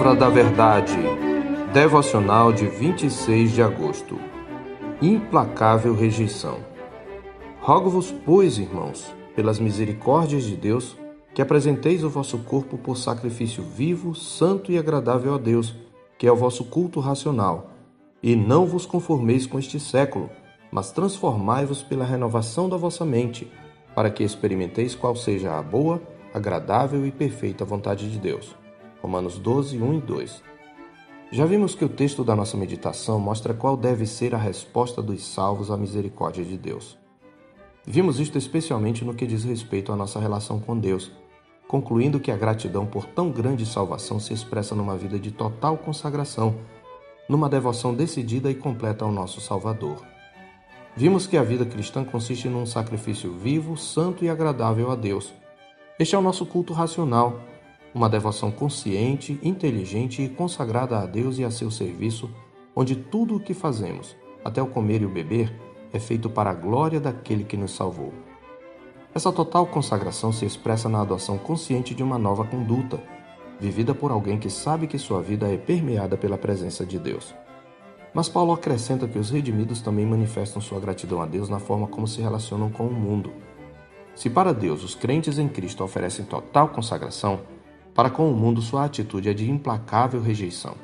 Palavra da Verdade, devocional de 26 de agosto. Implacável rejeição. Rogo-vos, pois, irmãos, pelas misericórdias de Deus, que apresenteis o vosso corpo por sacrifício vivo, santo e agradável a Deus, que é o vosso culto racional. E não vos conformeis com este século, mas transformai-vos pela renovação da vossa mente, para que experimenteis qual seja a boa, agradável e perfeita vontade de Deus. Romanos 12, 1 e 2. Já vimos que o texto da nossa meditação mostra qual deve ser a resposta dos salvos à misericórdia de Deus. Vimos isto especialmente no que diz respeito à nossa relação com Deus, concluindo que a gratidão por tão grande salvação se expressa numa vida de total consagração, numa devoção decidida e completa ao nosso Salvador. Vimos que a vida cristã consiste num sacrifício vivo, santo e agradável a Deus. Este é o nosso culto racional, uma devoção consciente, inteligente e consagrada a Deus e a seu serviço, onde tudo o que fazemos, até o comer e o beber, é feito para a glória daquele que nos salvou. Essa total consagração se expressa na adoção consciente de uma nova conduta, vivida por alguém que sabe que sua vida é permeada pela presença de Deus. Mas Paulo acrescenta que os redimidos também manifestam sua gratidão a Deus na forma como se relacionam com o mundo. Se para Deus os crentes em Cristo oferecem total consagração, para com o mundo sua atitude é de implacável rejeição.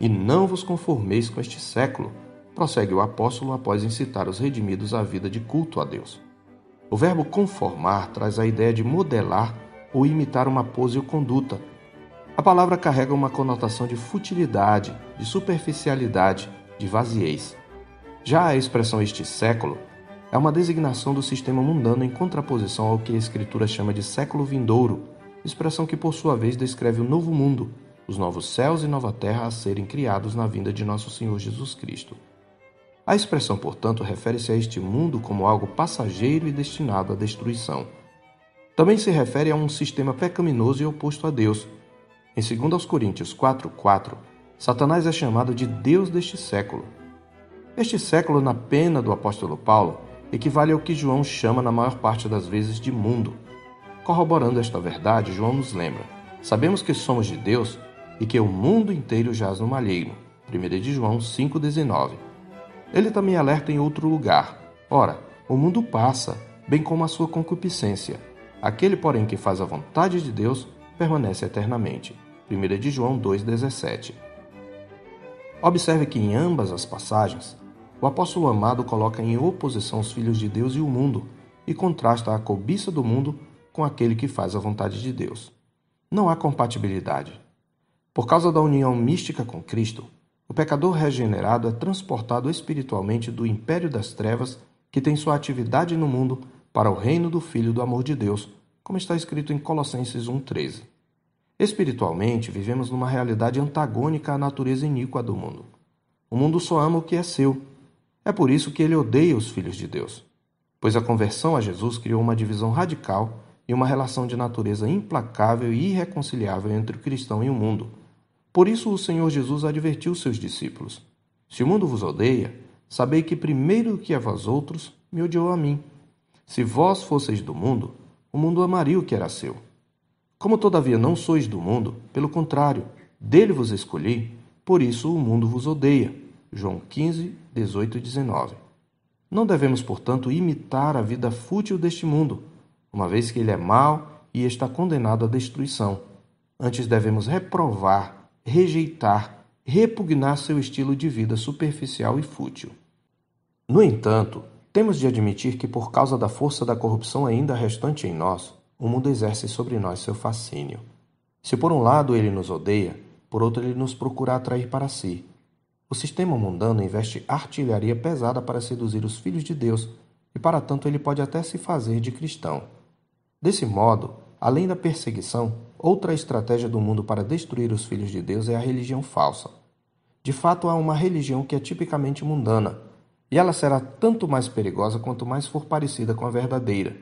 E não vos conformeis com este século, prossegue o apóstolo após incitar os redimidos à vida de culto a Deus. O verbo conformar traz a ideia de modelar ou imitar uma pose ou conduta. A palavra carrega uma conotação de futilidade, de superficialidade, de vaziez. Já a expressão este século é uma designação do sistema mundano em contraposição ao que a Escritura chama de século vindouro, expressão que por sua vez descreve o novo mundo, os novos céus e nova terra a serem criados na vinda de nosso Senhor Jesus Cristo. A expressão, portanto, refere-se a este mundo como algo passageiro e destinado à destruição. Também se refere a um sistema pecaminoso e oposto a Deus. Em 2 Coríntios 4:4, Satanás é chamado de Deus deste século. Este século, na pena do apóstolo Paulo, equivale ao que João chama na maior parte das vezes de mundo. Corroborando esta verdade, João nos lembra: sabemos que somos de Deus e que o mundo inteiro jaz no malheiro. 1 de João 5,19. Ele também alerta em outro lugar: Ora, o mundo passa, bem como a sua concupiscência. Aquele, porém, que faz a vontade de Deus permanece eternamente. 1 de João 2,17. Observe que em ambas as passagens, o apóstolo amado coloca em oposição os filhos de Deus e o mundo e contrasta a cobiça do mundo com aquele que faz a vontade de Deus. Não há compatibilidade. Por causa da união mística com Cristo, o pecador regenerado é transportado espiritualmente do império das trevas, que tem sua atividade no mundo, para o reino do Filho do amor de Deus, como está escrito em Colossenses 1,13. Espiritualmente, vivemos numa realidade antagônica à natureza iníqua do mundo. O mundo só ama o que é seu. É por isso que ele odeia os filhos de Deus, pois a conversão a Jesus criou uma divisão radical e uma relação de natureza implacável e irreconciliável entre o cristão e o mundo. Por isso o Senhor Jesus advertiu seus discípulos: Se o mundo vos odeia, sabei que primeiro que a vós outros me odiou a mim. Se vós fosseis do mundo, o mundo amaria o que era seu. Como todavia não sois do mundo, pelo contrário, dele vos escolhi, por isso o mundo vos odeia. João 15, 18 e 19. Não devemos, portanto, imitar a vida fútil deste mundo, uma vez que ele é mau e está condenado à destruição. Antes devemos reprovar, rejeitar, repugnar seu estilo de vida superficial e fútil. No entanto, temos de admitir que, por causa da força da corrupção ainda restante em nós, o mundo exerce sobre nós seu fascínio. Se por um lado ele nos odeia, por outro ele nos procura atrair para si. O sistema mundano investe artilharia pesada para seduzir os filhos de Deus, e para tanto ele pode até se fazer de cristão. Desse modo, além da perseguição, outra estratégia do mundo para destruir os filhos de Deus é a religião falsa. De fato, há uma religião que é tipicamente mundana, e ela será tanto mais perigosa quanto mais for parecida com a verdadeira.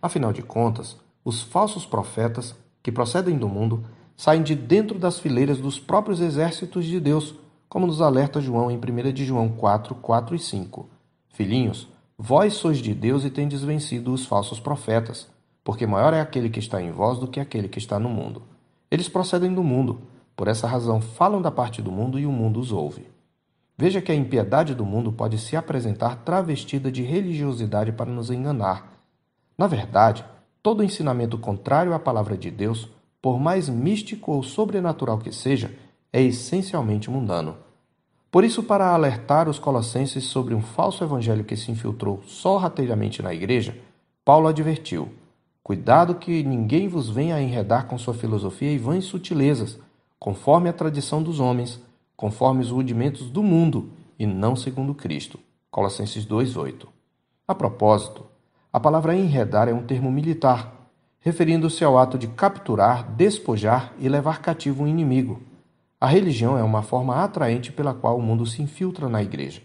Afinal de contas, os falsos profetas, que procedem do mundo, saem de dentro das fileiras dos próprios exércitos de Deus, como nos alerta João em 1 de João 4, 4 e 5. Filhinhos, vós sois de Deus e tendes vencido os falsos profetas porque maior é aquele que está em vós do que aquele que está no mundo. Eles procedem do mundo, Por essa razão, falam da parte do mundo e o mundo os ouve. Veja que a impiedade do mundo pode se apresentar travestida de religiosidade para nos enganar. Na verdade, todo ensinamento contrário à palavra de Deus, por mais místico ou sobrenatural que seja, é essencialmente mundano. Por isso, para alertar os colossenses sobre um falso evangelho que se infiltrou sorrateiramente na igreja, Paulo advertiu: Cuidado que ninguém vos venha a enredar com sua filosofia e vãs sutilezas, conforme a tradição dos homens, conforme os rudimentos do mundo, e não segundo Cristo. Colossenses 2:8. A propósito, a palavra enredar é um termo militar, referindo-se ao ato de capturar, despojar e levar cativo um inimigo. A religião é uma forma atraente pela qual o mundo se infiltra na igreja.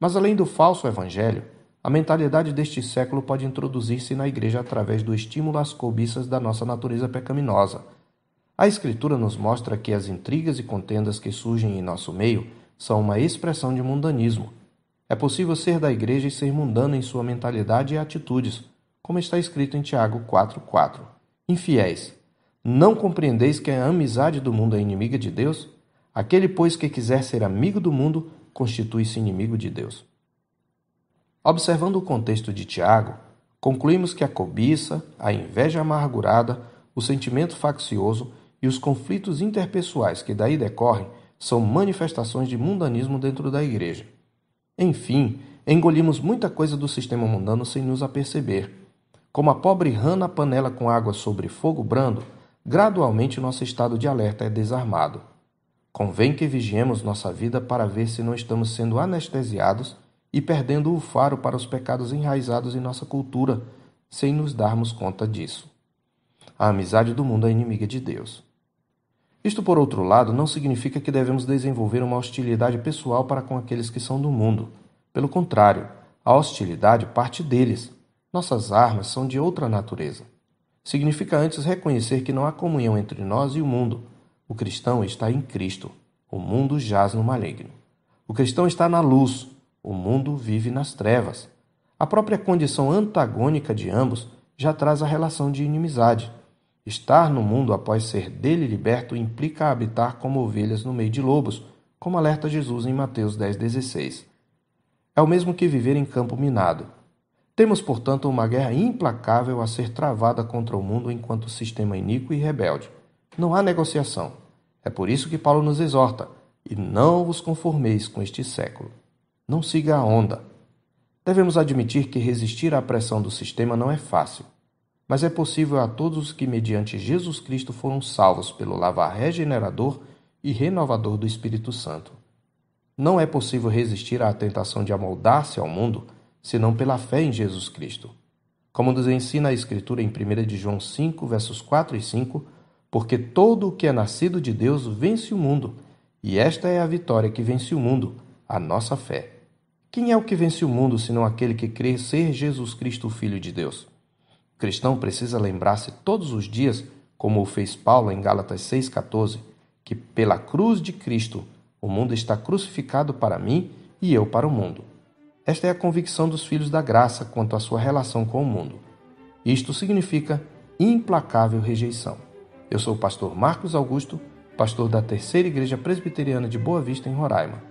Mas além do falso evangelho, a mentalidade deste século pode introduzir-se na igreja através do estímulo às cobiças da nossa natureza pecaminosa. A Escritura nos mostra que as intrigas e contendas que surgem em nosso meio são uma expressão de mundanismo. É possível ser da igreja e ser mundano em sua mentalidade e atitudes, como está escrito em Tiago 4,4. Infiéis, não compreendeis que a amizade do mundo é inimiga de Deus? Aquele, pois, que quiser ser amigo do mundo, constitui-se inimigo de Deus. Observando o contexto de Tiago, concluímos que a cobiça, a inveja amargurada, o sentimento faccioso e os conflitos interpessoais que daí decorrem são manifestações de mundanismo dentro da igreja. Enfim, engolimos muita coisa do sistema mundano sem nos aperceber. Como a pobre rã na panela com água sobre fogo brando, gradualmente nosso estado de alerta é desarmado. Convém que vigiemos nossa vida para ver se não estamos sendo anestesiados e perdendo o faro para os pecados enraizados em nossa cultura, sem nos darmos conta disso. A amizade do mundo é inimiga de Deus. Isto, por outro lado, não significa que devemos desenvolver uma hostilidade pessoal para com aqueles que são do mundo. Pelo contrário, a hostilidade parte deles. Nossas armas são de outra natureza. Significa antes reconhecer que não há comunhão entre nós e o mundo. O cristão está em Cristo. O mundo jaz no maligno. O cristão está na luz. O mundo vive nas trevas. A própria condição antagônica de ambos já traz a relação de inimizade. Estar no mundo após ser dele liberto implica habitar como ovelhas no meio de lobos, como alerta Jesus em Mateus 10,16. É o mesmo que viver em campo minado. Temos, portanto, uma guerra implacável a ser travada contra o mundo enquanto sistema iníquo e rebelde. Não há negociação. É por isso que Paulo nos exorta: e não vos conformeis com este século. Não siga a onda. Devemos admitir que resistir à pressão do sistema não é fácil, mas é possível a todos os que, mediante Jesus Cristo, foram salvos pelo lavar regenerador e renovador do Espírito Santo. Não é possível resistir à tentação de amoldar-se ao mundo senão pela fé em Jesus Cristo. Como nos ensina a Escritura em 1 de João 5, versos 4 e 5, porque todo o que é nascido de Deus vence o mundo, e esta é a vitória que vence o mundo, a nossa fé. Quem é o que vence o mundo senão aquele que crê ser Jesus Cristo, o Filho de Deus? O cristão precisa lembrar-se todos os dias, como o fez Paulo em Gálatas 6,14, que pela cruz de Cristo o mundo está crucificado para mim e eu para o mundo. Esta é a convicção dos filhos da graça quanto à sua relação com o mundo. Isto significa implacável rejeição. Eu sou o pastor Marcos Augusto, pastor da Terceira Igreja Presbiteriana de Boa Vista, em Roraima.